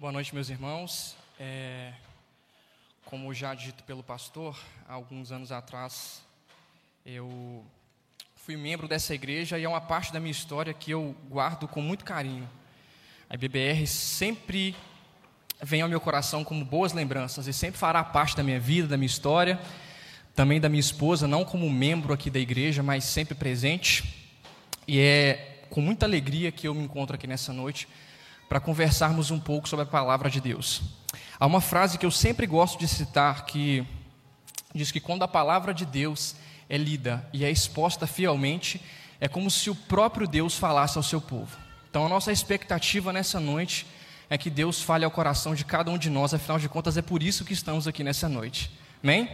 Boa noite, meus irmãos. É, como já dito pelo pastor, há alguns anos atrás, eu fui membro dessa igreja e é uma parte da minha história que eu guardo com muito carinho. A BBR sempre vem ao meu coração como boas lembranças e sempre fará parte da minha vida, da minha história, também da minha esposa, não como membro aqui da igreja, mas sempre presente. E é com muita alegria que eu me encontro aqui nessa noite para conversarmos um pouco sobre a palavra de Deus. Há uma frase que eu sempre gosto de citar que diz que quando a palavra de Deus é lida e é exposta fielmente, é como se o próprio Deus falasse ao seu povo. Então a nossa expectativa nessa noite é que Deus fale ao coração de cada um de nós, afinal de contas é por isso que estamos aqui nessa noite. Amém?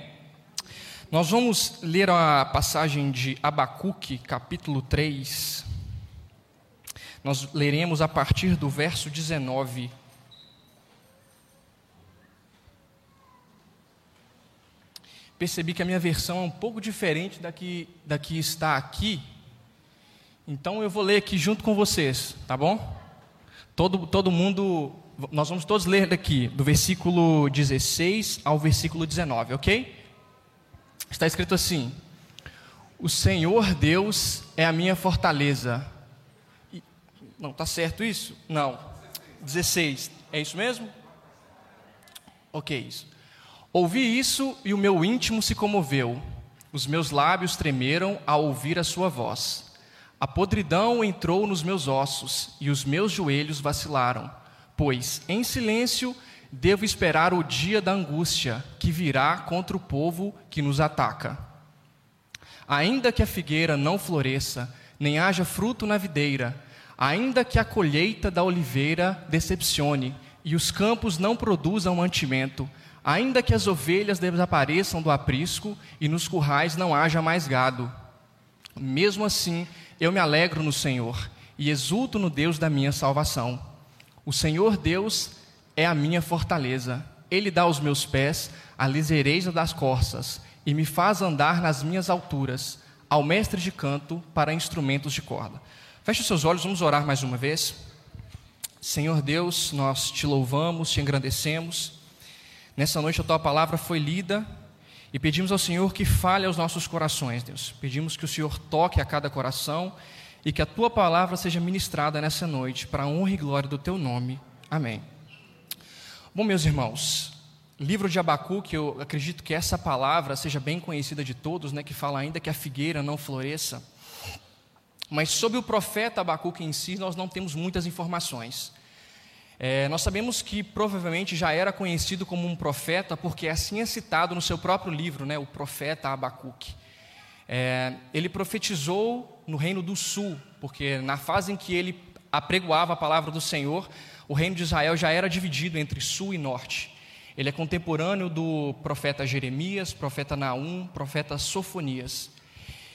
Nós vamos ler a passagem de Abacuque, capítulo 3, nós leremos a partir do verso 19. Percebi que a minha versão é um pouco diferente da que, da que está aqui. Então eu vou ler aqui junto com vocês, tá bom? Todo, todo mundo, nós vamos todos ler daqui, do versículo 16 ao versículo 19, ok? Está escrito assim: O Senhor Deus é a minha fortaleza não, está certo isso? Não. 16. É isso mesmo? Ok, isso. Ouvi isso e o meu íntimo se comoveu. Os meus lábios tremeram ao ouvir a sua voz. A podridão entrou nos meus ossos e os meus joelhos vacilaram, pois em silêncio devo esperar o dia da angústia que virá contra o povo que nos ataca. Ainda que a figueira não floresça, nem haja fruto na videira, Ainda que a colheita da oliveira decepcione e os campos não produzam mantimento, ainda que as ovelhas desapareçam do aprisco e nos currais não haja mais gado, mesmo assim eu me alegro no Senhor e exulto no Deus da minha salvação. O Senhor Deus é a minha fortaleza. Ele dá aos meus pés a liseireza das corças e me faz andar nas minhas alturas, ao mestre de canto para instrumentos de corda. Feche os seus olhos, vamos orar mais uma vez. Senhor Deus, nós te louvamos, te engrandecemos. Nessa noite a tua palavra foi lida e pedimos ao Senhor que fale aos nossos corações, Deus. Pedimos que o Senhor toque a cada coração e que a tua palavra seja ministrada nessa noite para a honra e glória do teu nome. Amém. Bom, meus irmãos, livro de Abacuque, eu acredito que essa palavra seja bem conhecida de todos, né, que fala ainda que a figueira não floresça. Mas sobre o profeta Abacuque em si, nós não temos muitas informações. É, nós sabemos que provavelmente já era conhecido como um profeta, porque assim é citado no seu próprio livro, né, o profeta Abacuque. É, ele profetizou no reino do sul, porque na fase em que ele apregoava a palavra do Senhor, o reino de Israel já era dividido entre sul e norte. Ele é contemporâneo do profeta Jeremias, profeta Naum, profeta Sofonias.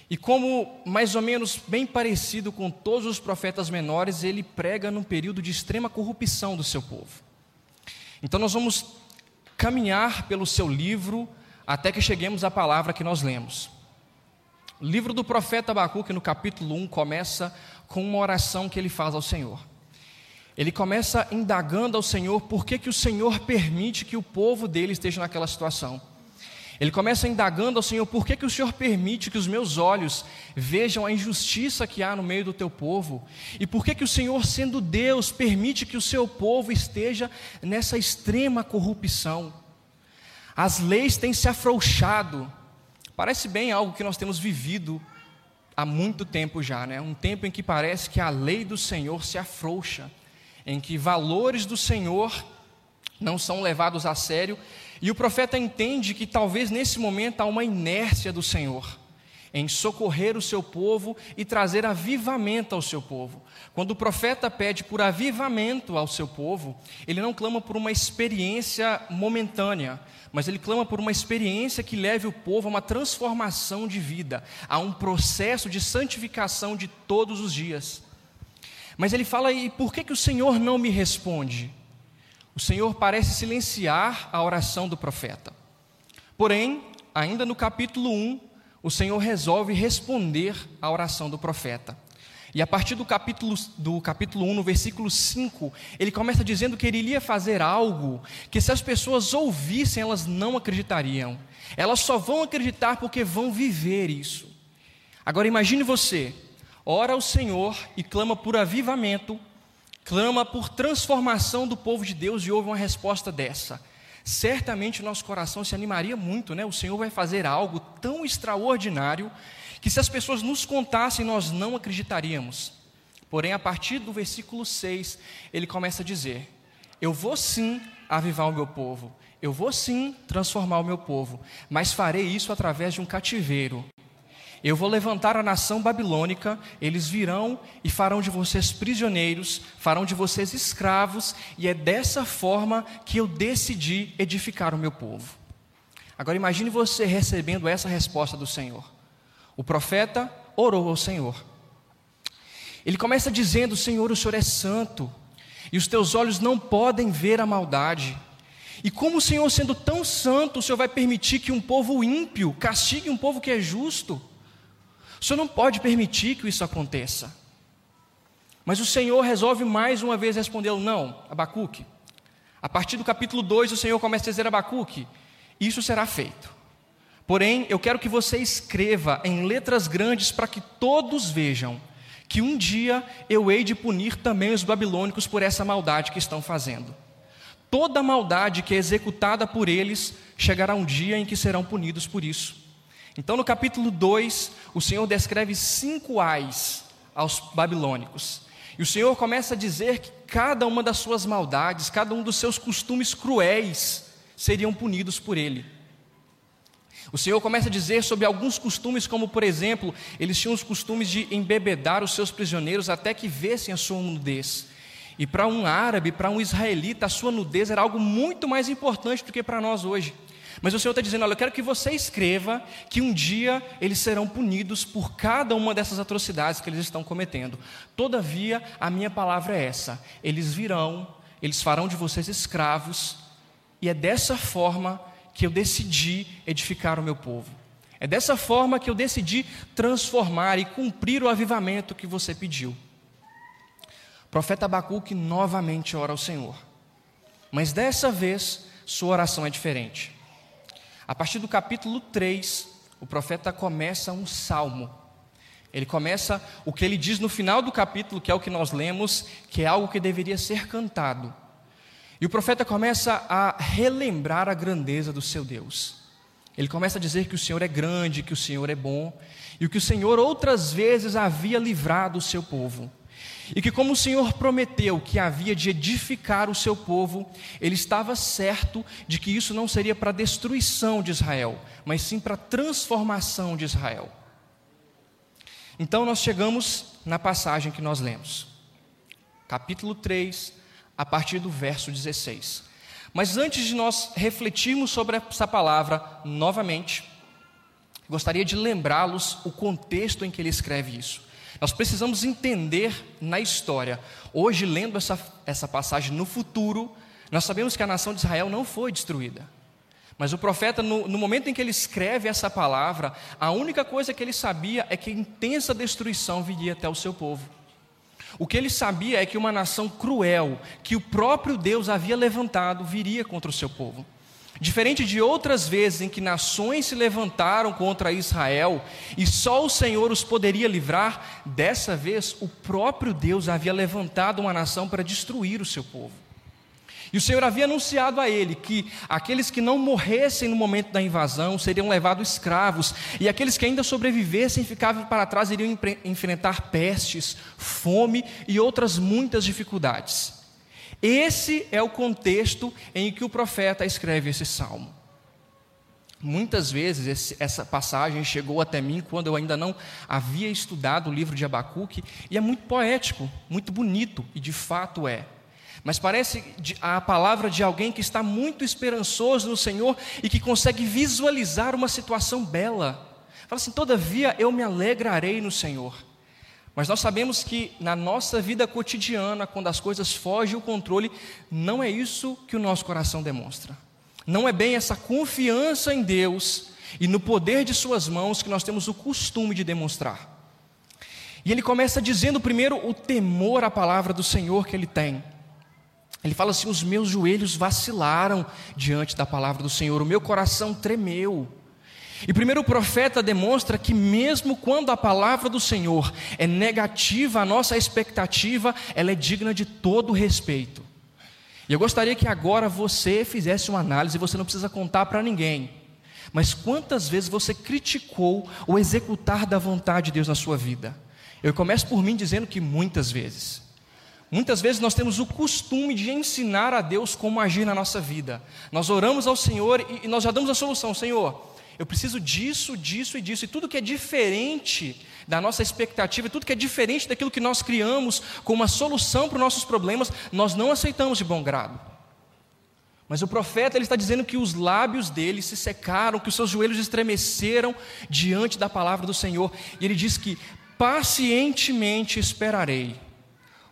E como mais ou menos bem parecido com todos os profetas menores, ele prega num período de extrema corrupção do seu povo. Então nós vamos caminhar pelo seu livro até que cheguemos à palavra que nós lemos. O livro do profeta Abacuque, no capítulo 1, começa com uma oração que ele faz ao Senhor. Ele começa indagando ao Senhor por que, que o Senhor permite que o povo dele esteja naquela situação. Ele começa indagando ao Senhor: por que, que o Senhor permite que os meus olhos vejam a injustiça que há no meio do teu povo? E por que, que o Senhor, sendo Deus, permite que o seu povo esteja nessa extrema corrupção? As leis têm se afrouxado. Parece bem algo que nós temos vivido há muito tempo já, né? Um tempo em que parece que a lei do Senhor se afrouxa, em que valores do Senhor não são levados a sério e o profeta entende que talvez nesse momento há uma inércia do Senhor em socorrer o seu povo e trazer avivamento ao seu povo. Quando o profeta pede por avivamento ao seu povo, ele não clama por uma experiência momentânea, mas ele clama por uma experiência que leve o povo a uma transformação de vida, a um processo de santificação de todos os dias. Mas ele fala, e por que, que o Senhor não me responde? O Senhor parece silenciar a oração do profeta. Porém, ainda no capítulo 1, o Senhor resolve responder à oração do profeta. E a partir do capítulo, do capítulo 1, no versículo 5, ele começa dizendo que ele iria fazer algo que, se as pessoas ouvissem, elas não acreditariam. Elas só vão acreditar porque vão viver isso. Agora imagine você, ora ao Senhor e clama por avivamento, clama por transformação do povo de Deus e ouve uma resposta dessa. Certamente nosso coração se animaria muito, né? O Senhor vai fazer algo tão extraordinário que se as pessoas nos contassem, nós não acreditaríamos. Porém, a partir do versículo 6, ele começa a dizer: Eu vou sim avivar o meu povo, eu vou sim transformar o meu povo, mas farei isso através de um cativeiro. Eu vou levantar a nação babilônica, eles virão e farão de vocês prisioneiros, farão de vocês escravos, e é dessa forma que eu decidi edificar o meu povo. Agora imagine você recebendo essa resposta do Senhor. O profeta orou ao Senhor. Ele começa dizendo: Senhor, o Senhor é santo, e os teus olhos não podem ver a maldade. E como o Senhor, sendo tão santo, o Senhor vai permitir que um povo ímpio castigue um povo que é justo? O Senhor não pode permitir que isso aconteça. Mas o Senhor resolve mais uma vez respondê-lo: não, Abacuque. A partir do capítulo 2, o Senhor começa a dizer a Abacuque: isso será feito. Porém, eu quero que você escreva em letras grandes para que todos vejam que um dia eu hei de punir também os babilônicos por essa maldade que estão fazendo. Toda maldade que é executada por eles chegará um dia em que serão punidos por isso. Então, no capítulo 2, o Senhor descreve cinco ais aos babilônicos. E o Senhor começa a dizer que cada uma das suas maldades, cada um dos seus costumes cruéis seriam punidos por ele. O Senhor começa a dizer sobre alguns costumes, como por exemplo, eles tinham os costumes de embebedar os seus prisioneiros até que vissem a sua nudez. E para um árabe, para um israelita, a sua nudez era algo muito mais importante do que para nós hoje. Mas o Senhor está dizendo: olha, eu quero que você escreva que um dia eles serão punidos por cada uma dessas atrocidades que eles estão cometendo. Todavia, a minha palavra é essa: eles virão, eles farão de vocês escravos, e é dessa forma que eu decidi edificar o meu povo. É dessa forma que eu decidi transformar e cumprir o avivamento que você pediu. O profeta Abacuque novamente ora ao Senhor. Mas dessa vez, sua oração é diferente. A partir do capítulo 3, o profeta começa um salmo. Ele começa o que ele diz no final do capítulo, que é o que nós lemos, que é algo que deveria ser cantado. E o profeta começa a relembrar a grandeza do seu Deus. Ele começa a dizer que o Senhor é grande, que o Senhor é bom, e que o Senhor outras vezes havia livrado o seu povo. E que, como o Senhor prometeu que havia de edificar o seu povo, ele estava certo de que isso não seria para a destruição de Israel, mas sim para a transformação de Israel. Então, nós chegamos na passagem que nós lemos, capítulo 3, a partir do verso 16. Mas antes de nós refletirmos sobre essa palavra novamente, gostaria de lembrá-los o contexto em que ele escreve isso. Nós precisamos entender na história. Hoje, lendo essa, essa passagem no futuro, nós sabemos que a nação de Israel não foi destruída. Mas o profeta, no, no, momento em que ele escreve essa palavra, a única coisa que ele sabia é que intensa destruição viria até o seu povo. O que ele sabia é que uma nação cruel, que o próprio Deus havia levantado, viria contra o seu povo. Diferente de outras vezes em que nações se levantaram contra Israel e só o Senhor os poderia livrar, dessa vez o próprio Deus havia levantado uma nação para destruir o seu povo. E o Senhor havia anunciado a ele que aqueles que não morressem no momento da invasão seriam levados escravos, e aqueles que ainda sobrevivessem ficavam para trás iriam enfrentar pestes, fome e outras muitas dificuldades. Esse é o contexto em que o profeta escreve esse salmo. Muitas vezes esse, essa passagem chegou até mim quando eu ainda não havia estudado o livro de Abacuque, e é muito poético, muito bonito, e de fato é. Mas parece a palavra de alguém que está muito esperançoso no Senhor e que consegue visualizar uma situação bela. Fala assim: todavia eu me alegrarei no Senhor. Mas nós sabemos que na nossa vida cotidiana, quando as coisas fogem o controle, não é isso que o nosso coração demonstra. Não é bem essa confiança em Deus e no poder de Suas mãos que nós temos o costume de demonstrar. E ele começa dizendo primeiro o temor à palavra do Senhor que ele tem. Ele fala assim: os meus joelhos vacilaram diante da palavra do Senhor, o meu coração tremeu. E primeiro o profeta demonstra que, mesmo quando a palavra do Senhor é negativa à nossa expectativa, ela é digna de todo respeito. E eu gostaria que agora você fizesse uma análise, você não precisa contar para ninguém, mas quantas vezes você criticou o executar da vontade de Deus na sua vida? Eu começo por mim dizendo que muitas vezes. Muitas vezes nós temos o costume de ensinar a Deus como agir na nossa vida. Nós oramos ao Senhor e nós já damos a solução: Senhor, eu preciso disso, disso e disso, e tudo que é diferente da nossa expectativa, tudo que é diferente daquilo que nós criamos como uma solução para os nossos problemas, nós não aceitamos de bom grado. Mas o profeta ele está dizendo que os lábios dele se secaram, que os seus joelhos estremeceram diante da palavra do Senhor, e ele diz que pacientemente esperarei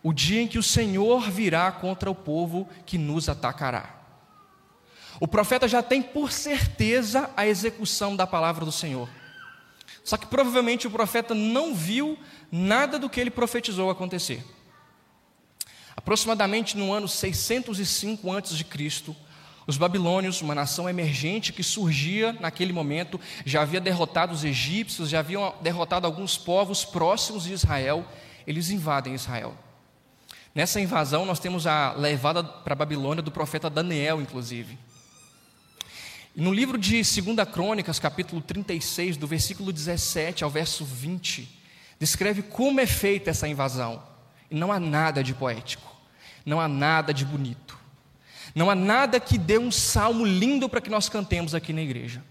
o dia em que o Senhor virá contra o povo que nos atacará. O profeta já tem por certeza a execução da palavra do Senhor. Só que provavelmente o profeta não viu nada do que ele profetizou acontecer. Aproximadamente no ano 605 a.C., os babilônios, uma nação emergente que surgia naquele momento, já havia derrotado os egípcios, já haviam derrotado alguns povos próximos de Israel, eles invadem Israel. Nessa invasão, nós temos a levada para a Babilônia do profeta Daniel, inclusive. No livro de 2 Crônicas, capítulo 36, do versículo 17 ao verso 20, descreve como é feita essa invasão. E não há nada de poético, não há nada de bonito. Não há nada que dê um salmo lindo para que nós cantemos aqui na igreja.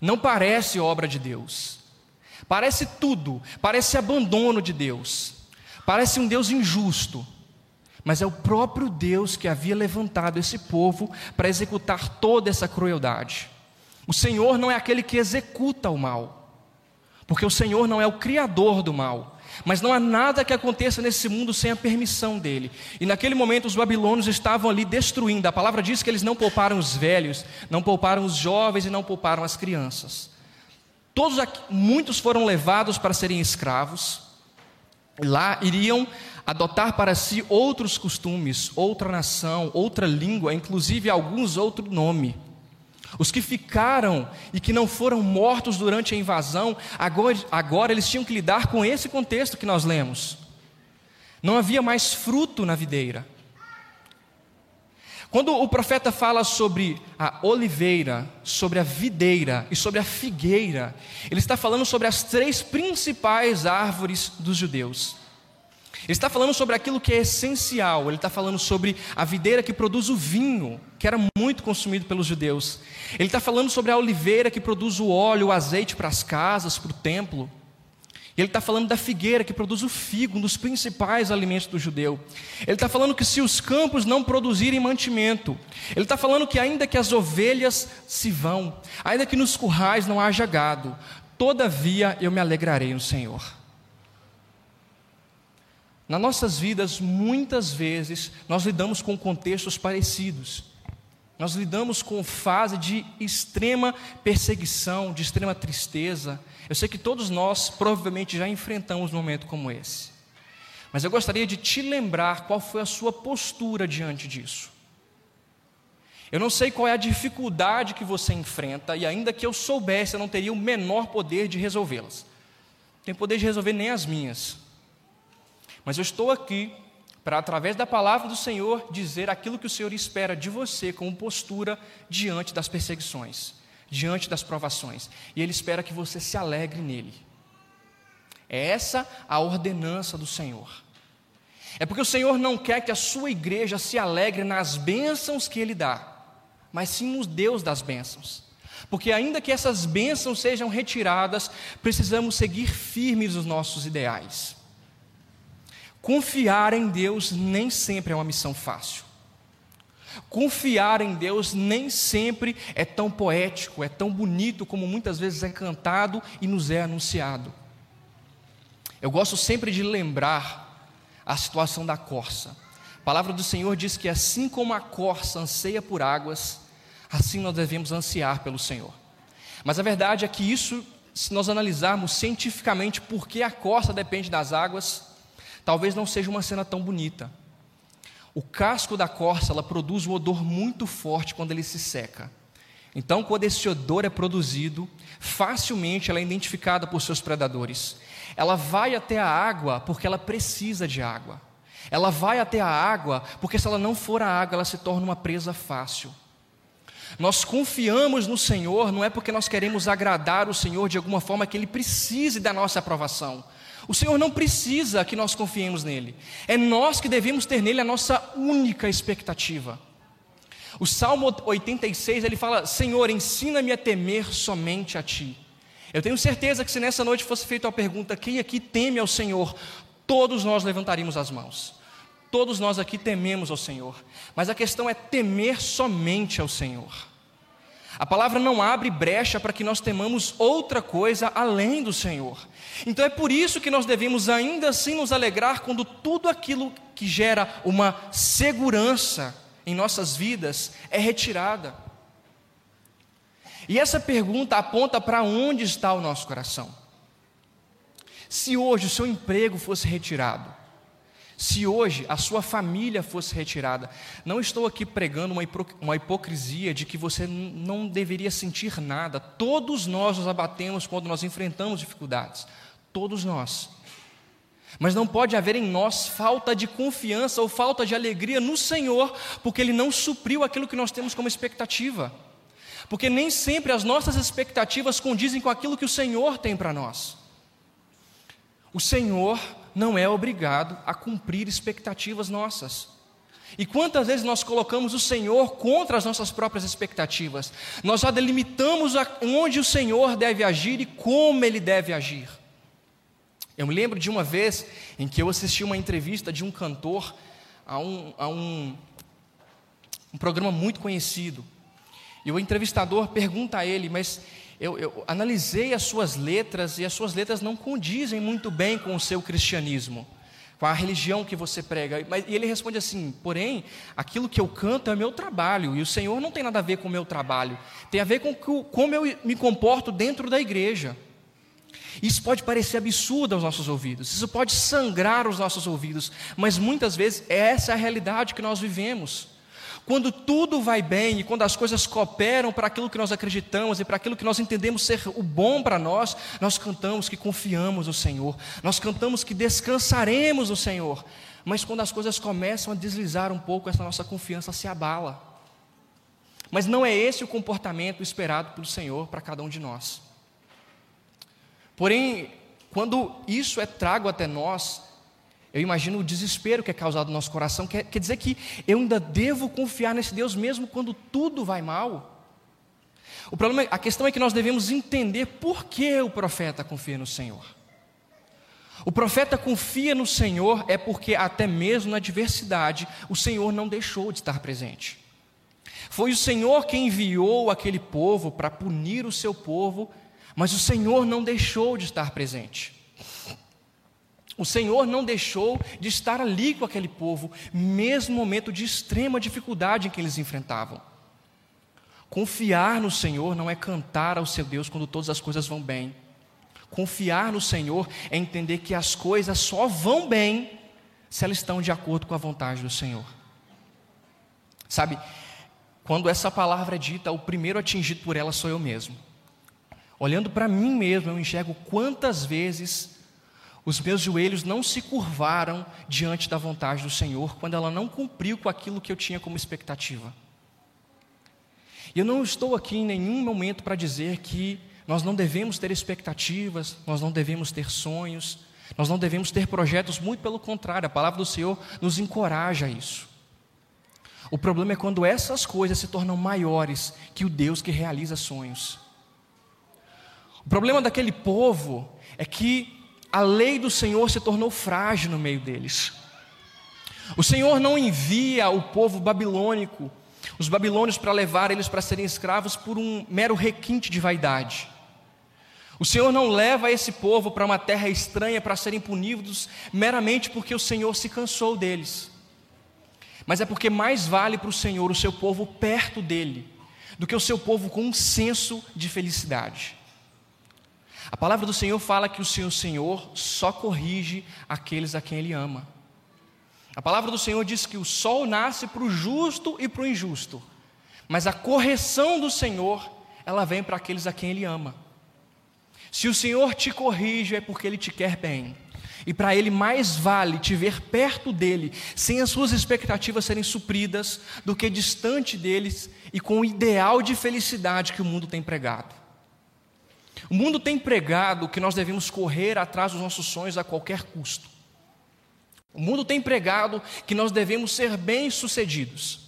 Não parece obra de Deus. Parece tudo, parece abandono de Deus. Parece um Deus injusto. Mas é o próprio Deus que havia levantado esse povo para executar toda essa crueldade. O Senhor não é aquele que executa o mal, porque o Senhor não é o criador do mal. Mas não há nada que aconteça nesse mundo sem a permissão dele. E naquele momento os babilônios estavam ali destruindo. A palavra diz que eles não pouparam os velhos, não pouparam os jovens e não pouparam as crianças. Todos muitos foram levados para serem escravos. Lá iriam adotar para si outros costumes, outra nação, outra língua, inclusive alguns outro nome. Os que ficaram e que não foram mortos durante a invasão, agora, agora eles tinham que lidar com esse contexto que nós lemos. Não havia mais fruto na videira. Quando o profeta fala sobre a oliveira, sobre a videira e sobre a figueira, ele está falando sobre as três principais árvores dos judeus. Ele está falando sobre aquilo que é essencial, ele está falando sobre a videira que produz o vinho, que era muito consumido pelos judeus. Ele está falando sobre a oliveira que produz o óleo, o azeite para as casas, para o templo. Ele está falando da figueira que produz o figo, um dos principais alimentos do judeu. Ele está falando que se os campos não produzirem mantimento, ele está falando que ainda que as ovelhas se vão, ainda que nos currais não haja gado, todavia eu me alegrarei no Senhor. Nas nossas vidas, muitas vezes, nós lidamos com contextos parecidos. Nós lidamos com fase de extrema perseguição, de extrema tristeza. Eu sei que todos nós provavelmente já enfrentamos um momento como esse. Mas eu gostaria de te lembrar qual foi a sua postura diante disso. Eu não sei qual é a dificuldade que você enfrenta, e ainda que eu soubesse, eu não teria o menor poder de resolvê-las. Não tenho poder de resolver nem as minhas. Mas eu estou aqui para, através da palavra do Senhor, dizer aquilo que o Senhor espera de você como postura diante das perseguições, diante das provações. E Ele espera que você se alegre nele. É essa a ordenança do Senhor. É porque o Senhor não quer que a sua igreja se alegre nas bênçãos que Ele dá, mas sim nos Deus das bênçãos. Porque, ainda que essas bênçãos sejam retiradas, precisamos seguir firmes os nossos ideais. Confiar em Deus nem sempre é uma missão fácil. Confiar em Deus nem sempre é tão poético, é tão bonito como muitas vezes é cantado e nos é anunciado. Eu gosto sempre de lembrar a situação da corça. A palavra do Senhor diz que assim como a corça anseia por águas, assim nós devemos ansiar pelo Senhor. Mas a verdade é que isso se nós analisarmos cientificamente por que a costa depende das águas, talvez não seja uma cena tão bonita. O casco da corça ela produz um odor muito forte quando ele se seca. Então, quando esse odor é produzido, facilmente ela é identificada por seus predadores. Ela vai até a água porque ela precisa de água. Ela vai até a água porque, se ela não for a água, ela se torna uma presa fácil. Nós confiamos no Senhor, não é porque nós queremos agradar o Senhor de alguma forma que Ele precise da nossa aprovação. O Senhor não precisa que nós confiemos nele, é nós que devemos ter nele a nossa única expectativa. O Salmo 86 ele fala: Senhor, ensina-me a temer somente a Ti. Eu tenho certeza que se nessa noite fosse feita a pergunta: quem aqui teme ao Senhor? Todos nós levantaríamos as mãos. Todos nós aqui tememos ao Senhor, mas a questão é temer somente ao Senhor. A palavra não abre brecha para que nós temamos outra coisa além do Senhor. Então é por isso que nós devemos ainda assim nos alegrar quando tudo aquilo que gera uma segurança em nossas vidas é retirada. E essa pergunta aponta para onde está o nosso coração. Se hoje o seu emprego fosse retirado, se hoje a sua família fosse retirada, não estou aqui pregando uma, hipocrisia de que você não deveria sentir nada. Todos nós nos abatemos quando nós enfrentamos dificuldades. Todos nós. Mas não pode haver em nós falta de confiança ou falta de alegria no Senhor, porque Ele não supriu aquilo que nós temos como expectativa. Porque nem sempre as nossas expectativas condizem com aquilo que o Senhor tem para nós. O Senhor não é obrigado a cumprir expectativas nossas. E quantas vezes nós colocamos o Senhor contra as nossas próprias expectativas? Nós já delimitamos onde o Senhor deve agir e como ele deve agir. Eu me lembro de uma vez em que eu assisti uma entrevista de um cantor a um, a um, um programa muito conhecido. E o entrevistador pergunta a ele, mas eu, eu, analisei as suas letras e as suas letras não condizem muito bem com o seu cristianismo, com a religião que você prega. Mas, e ele responde assim: porém, aquilo que eu canto é meu trabalho, e o Senhor não tem nada a ver com o meu trabalho, tem a ver com como eu me comporto dentro da igreja. Isso pode parecer absurdo aos nossos ouvidos, isso pode sangrar os nossos ouvidos, mas muitas vezes essa é a realidade que nós vivemos. Quando tudo vai bem e quando as coisas cooperam para aquilo que nós acreditamos e para aquilo que nós entendemos ser o bom para nós, nós cantamos que confiamos no Senhor, nós cantamos que descansaremos no Senhor. Mas quando as coisas começam a deslizar um pouco, essa nossa confiança se abala. Mas não é esse o comportamento esperado pelo Senhor para cada um de nós. Porém, quando isso é trago até nós, eu imagino o desespero que é causado no nosso coração. Quer, quer dizer que eu ainda devo confiar nesse Deus mesmo quando tudo vai mal? O problema, a questão é que nós devemos entender por que o profeta confia no Senhor. O profeta confia no Senhor é porque até mesmo na adversidade o Senhor não deixou de estar presente. Foi o Senhor quem enviou aquele povo para punir o seu povo, mas o Senhor não deixou de estar presente. O Senhor não deixou de estar ali com aquele povo, mesmo no momento de extrema dificuldade em que eles enfrentavam. Confiar no Senhor não é cantar ao seu Deus quando todas as coisas vão bem. Confiar no Senhor é entender que as coisas só vão bem se elas estão de acordo com a vontade do Senhor. Sabe, quando essa palavra é dita, o primeiro atingido por ela sou eu mesmo. Olhando para mim mesmo, eu enxergo quantas vezes os meus joelhos não se curvaram diante da vontade do Senhor quando ela não cumpriu com aquilo que eu tinha como expectativa. E eu não estou aqui em nenhum momento para dizer que nós não devemos ter expectativas, nós não devemos ter sonhos, nós não devemos ter projetos, muito pelo contrário, a palavra do Senhor nos encoraja a isso. O problema é quando essas coisas se tornam maiores que o Deus que realiza sonhos. O problema daquele povo é que a lei do Senhor se tornou frágil no meio deles. O Senhor não envia o povo babilônico, os babilônios, para levar eles para serem escravos por um mero requinte de vaidade. O Senhor não leva esse povo para uma terra estranha para serem punidos meramente porque o Senhor se cansou deles. Mas é porque mais vale para o Senhor o seu povo perto dele do que o seu povo com um senso de felicidade. A palavra do Senhor fala que o Senhor, Senhor só corrige aqueles a quem Ele ama. A palavra do Senhor diz que o sol nasce para o justo e para o injusto, mas a correção do Senhor, ela vem para aqueles a quem Ele ama. Se o Senhor te corrige, é porque Ele te quer bem. E para Ele mais vale te ver perto dele, sem as suas expectativas serem supridas, do que distante deles e com o ideal de felicidade que o mundo tem pregado. O mundo tem pregado que nós devemos correr atrás dos nossos sonhos a qualquer custo. O mundo tem pregado que nós devemos ser bem-sucedidos.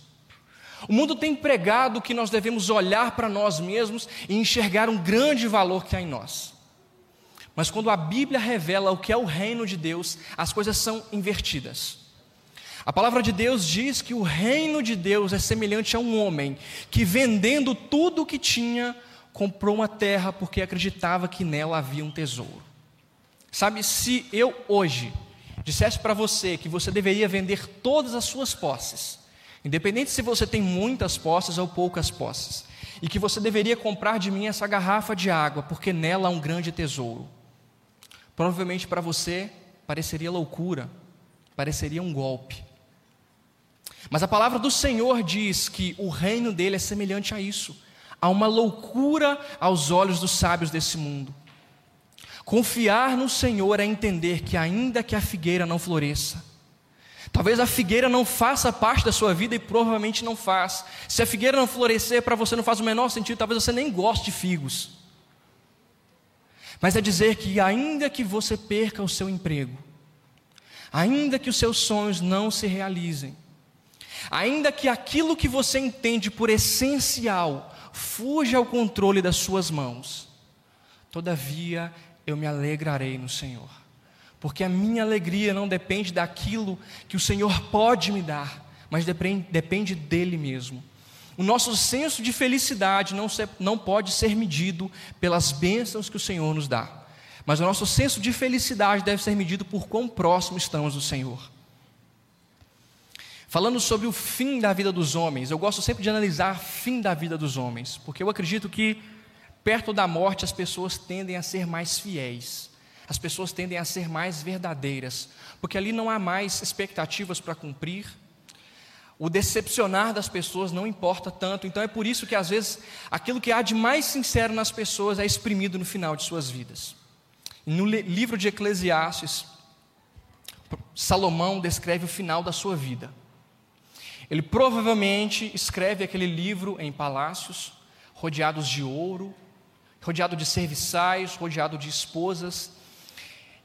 O mundo tem pregado que nós devemos olhar para nós mesmos e enxergar um grande valor que há em nós. Mas quando a Bíblia revela o que é o reino de Deus, as coisas são invertidas. A palavra de Deus diz que o reino de Deus é semelhante a um homem que, vendendo tudo o que tinha, comprou uma terra porque acreditava que nela havia um tesouro. Sabe, se eu hoje dissesse para você que você deveria vender todas as suas posses, independente se você tem muitas posses ou poucas posses, e que você deveria comprar de mim essa garrafa de água porque nela há um grande tesouro, provavelmente para você pareceria loucura, pareceria um golpe. Mas a palavra do Senhor diz que o reino dele é semelhante a isso Há uma loucura aos olhos dos sábios desse mundo. Confiar no Senhor é entender que, ainda que a figueira não floresça, talvez a figueira não faça parte da sua vida e provavelmente não faz. Se a figueira não florescer, para você não faz o menor sentido, talvez você nem goste de figos. Mas é dizer que, ainda que você perca o seu emprego, ainda que os seus sonhos não se realizem, ainda que aquilo que você entende por essencial fuja ao controle das suas mãos. Todavia, eu me alegrarei no Senhor, porque a minha alegria não depende daquilo que o Senhor pode me dar, mas depende, dele mesmo. O nosso senso de felicidade não, se, não pode ser medido pelas bênçãos que o Senhor nos dá, mas o nosso senso de felicidade deve ser medido por quão próximo estamos do Senhor. Falando sobre o fim da vida dos homens, eu gosto sempre de analisar o fim da vida dos homens, porque eu acredito que perto da morte as pessoas tendem a ser mais fiéis, as pessoas tendem a ser mais verdadeiras, porque ali não há mais expectativas para cumprir, o decepcionar das pessoas não importa tanto, então é por isso que às vezes aquilo que há de mais sincero nas pessoas é exprimido no final de suas vidas. No livro de Eclesiastes, Salomão descreve o final da sua vida. Ele provavelmente escreve aquele livro em palácios, rodeados de ouro, rodeado de serviçais, rodeado de esposas.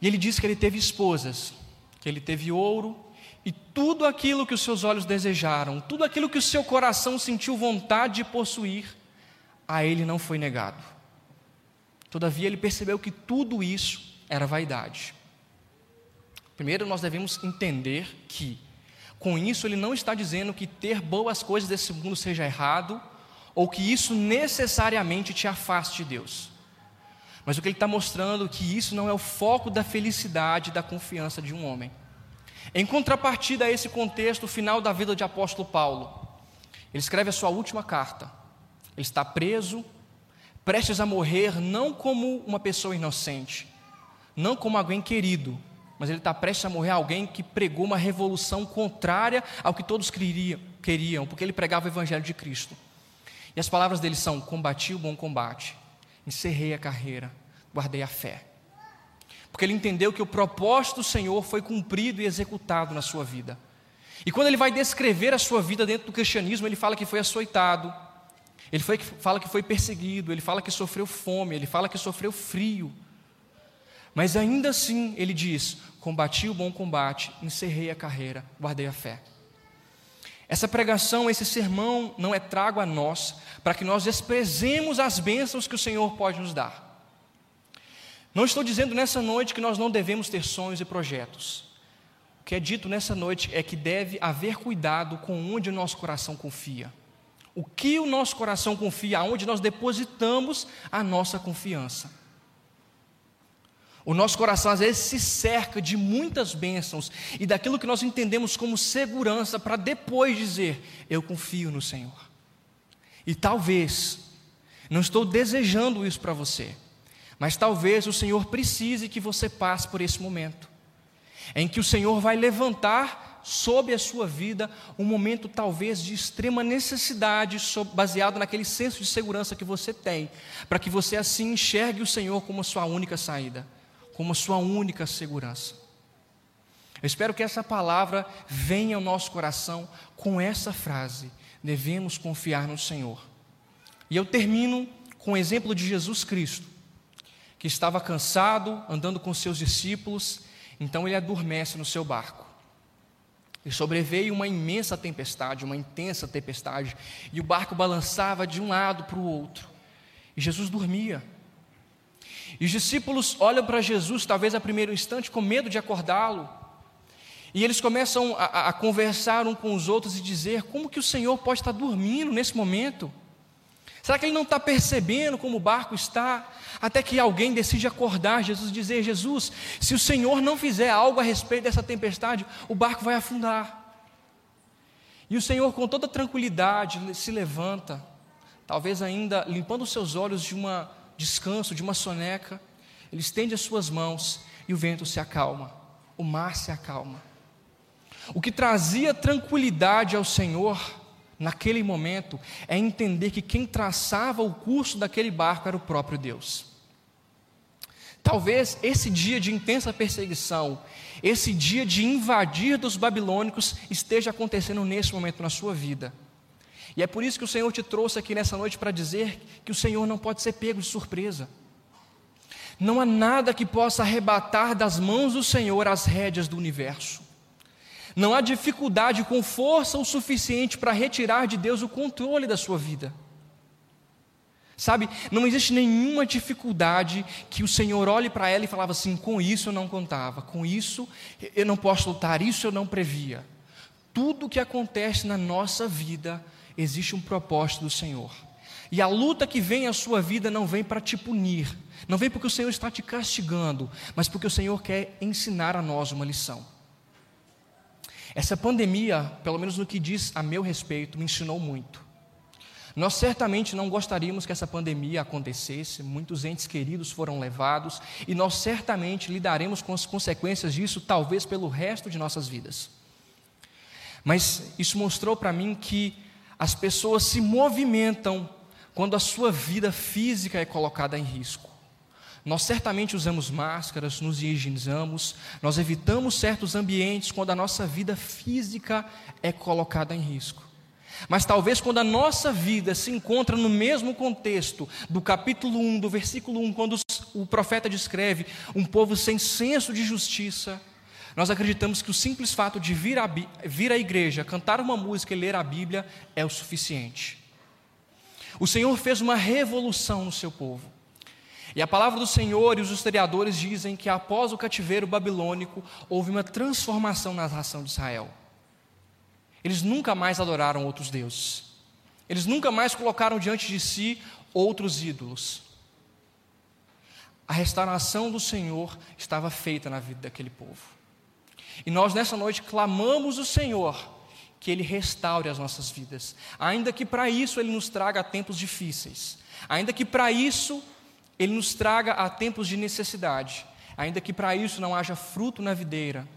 E ele diz que ele teve esposas, que ele teve ouro e tudo aquilo que os seus olhos desejaram, tudo aquilo que o seu coração sentiu vontade de possuir, a ele não foi negado. Todavia, ele percebeu que tudo isso era vaidade. Primeiro, nós devemos entender que com isso, ele não está dizendo que ter boas coisas desse mundo seja errado, ou que isso necessariamente te afaste de Deus. Mas o que ele está mostrando é que isso não é o foco da felicidade da confiança de um homem. Em contrapartida a esse contexto final da vida de apóstolo Paulo, ele escreve a sua última carta. Ele está preso, prestes a morrer, não como uma pessoa inocente, não como alguém querido, mas ele está prestes a morrer alguém que pregou uma revolução contrária ao que todos queriam, queriam, porque ele pregava o evangelho de Cristo. E as palavras dele são: combati o bom combate, encerrei a carreira, guardei a fé. Porque ele entendeu que o propósito do Senhor foi cumprido e executado na sua vida. E quando ele vai descrever a sua vida dentro do cristianismo, ele fala que foi açoitado, ele foi, fala que foi perseguido, ele fala que sofreu fome, ele fala que sofreu frio, mas ainda assim, ele diz: combati o bom combate, encerrei a carreira, guardei a fé. Essa pregação, esse sermão não é trago a nós para que nós desprezemos as bênçãos que o Senhor pode nos dar. Não estou dizendo nessa noite que nós não devemos ter sonhos e projetos. O que é dito nessa noite é que deve haver cuidado com onde o nosso coração confia. O que o nosso coração confia, aonde nós depositamos a nossa confiança. O nosso coração às vezes se cerca de muitas bênçãos e daquilo que nós entendemos como segurança para depois dizer: Eu confio no Senhor. E talvez, não estou desejando isso para você, Mas talvez o Senhor precise que você passe por esse momento, em que o Senhor vai levantar sobre a sua vida um momento talvez de extrema necessidade, baseado naquele senso de segurança que você tem, para que você assim enxergue o Senhor como a sua única saída, como a sua única segurança. Eu espero que essa palavra venha ao nosso coração com essa frase: devemos confiar no Senhor. E eu termino com o exemplo de Jesus Cristo, que estava cansado, andando com seus discípulos, então ele adormece no seu barco. E sobreveio uma imensa tempestade, uma intensa tempestade, e o barco balançava de um lado para o outro. E Jesus dormia. E os discípulos olham para Jesus, talvez a primeiro instante, com medo de acordá-lo. E eles começam a, a, conversar um com os outros e dizer: como que o Senhor pode estar dormindo nesse momento? Será que ele não está percebendo como o barco está? Até que alguém decide acordar Jesus dizer: Jesus, se o Senhor não fizer algo a respeito dessa tempestade, o barco vai afundar. E o Senhor, com toda tranquilidade, se levanta, talvez ainda limpando os seus olhos de um descanso, de uma soneca, ele estende as suas mãos e o vento se acalma, o mar se acalma. O que trazia tranquilidade ao Senhor naquele momento é entender que quem traçava o curso daquele barco era o próprio Deus. Talvez esse dia de intensa perseguição, esse dia de invadir dos babilônicos esteja acontecendo nesse momento na sua vida. E é por isso que o Senhor te trouxe aqui nessa noite para dizer que o Senhor não pode ser pego de surpresa. Não há nada que possa arrebatar das mãos do Senhor as rédeas do universo. Não há dificuldade com força o suficiente para retirar de Deus o controle da sua vida. Sabe, não existe nenhuma dificuldade que o Senhor olhe para ela e falava assim: com isso eu não contava, com isso eu não posso lutar, isso eu não previa. Tudo que acontece na nossa vida existe um propósito do Senhor. E a luta que vem à sua vida não vem para te punir, não vem porque o Senhor está te castigando, mas porque o Senhor quer ensinar a nós uma lição. Essa pandemia, pelo menos no que diz a meu respeito, me ensinou muito. Nós certamente não gostaríamos que essa pandemia acontecesse, muitos entes queridos foram levados, e nós certamente lidaremos com as consequências disso, talvez pelo resto de nossas vidas. Mas isso mostrou para mim que as pessoas se movimentam quando a sua vida física é colocada em risco. Nós certamente usamos máscaras, nos higienizamos, nós evitamos certos ambientes quando a nossa vida física é colocada em risco. Mas talvez quando a nossa vida se encontra no mesmo contexto do capítulo 1, do versículo 1, quando o profeta descreve um povo sem senso de justiça, nós acreditamos que o simples fato de vir, a, vir à igreja, cantar uma música e ler a Bíblia é o suficiente. O Senhor fez uma revolução no seu povo. E a palavra do Senhor e os historiadores dizem que após o cativeiro babilônico houve uma transformação na nação de Israel. Eles nunca mais adoraram outros deuses. Eles nunca mais colocaram diante de si outros ídolos. A restauração do Senhor estava feita na vida daquele povo. E nós nessa noite clamamos o Senhor que Ele restaure as nossas vidas, ainda que para isso Ele nos traga tempos difíceis, ainda que para isso ele nos traga a tempos de necessidade, ainda que para isso não haja fruto na videira,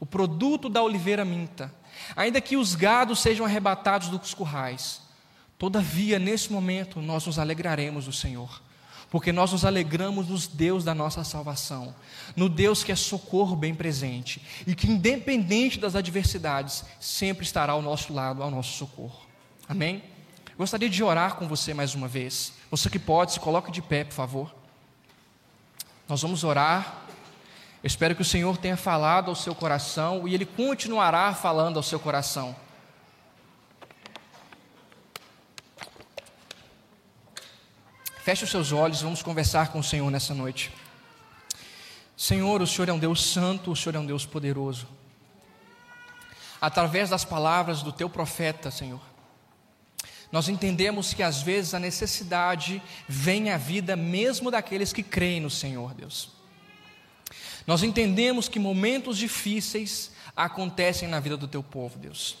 o produto da oliveira minta, ainda que os gados sejam arrebatados dos currais. Todavia, nesse momento, nós nos alegraremos do Senhor, porque nós nos alegramos nos Deus da nossa salvação, no Deus que é socorro bem presente e que, independente das adversidades, sempre estará ao nosso lado, ao nosso socorro. Amém? Gostaria de orar com você mais uma vez. Você que pode, se coloque de pé, por favor. Nós vamos orar. Eu espero que o Senhor tenha falado ao seu coração e Ele continuará falando ao seu coração. Feche os seus olhos, vamos conversar com o Senhor nessa noite. Senhor, o Senhor é um Deus santo, o Senhor é um Deus poderoso. Através das palavras do teu profeta, Senhor, nós entendemos que às vezes a necessidade vem à vida mesmo daqueles que creem no Senhor, Deus. Nós entendemos que momentos difíceis acontecem na vida do teu povo, Deus.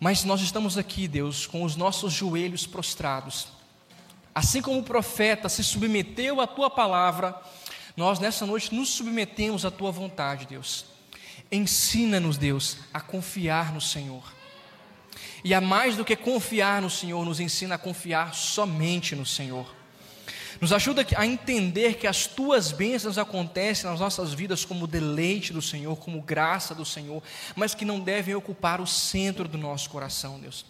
Mas nós estamos aqui, Deus, com os nossos joelhos prostrados, Assim como o profeta se submeteu à tua palavra, nós nessa noite nos submetemos à tua vontade, Deus. Ensina-nos, Deus, a confiar no Senhor. E a mais do que confiar no Senhor, nos ensina a confiar somente no Senhor. Nos ajuda a entender que as tuas bênçãos acontecem nas nossas vidas como deleite do Senhor, como graça do Senhor, mas que não devem ocupar o centro do nosso coração, Deus.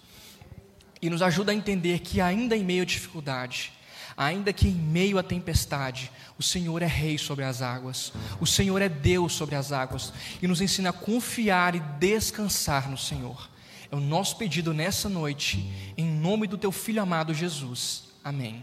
E nos ajuda a entender que, ainda em meio à dificuldade, ainda que em meio à tempestade, o Senhor é Rei sobre as águas, o Senhor é Deus sobre as águas, e nos ensina a confiar e descansar no Senhor. É o nosso pedido nessa noite, em nome do Teu Filho amado Jesus. Amém.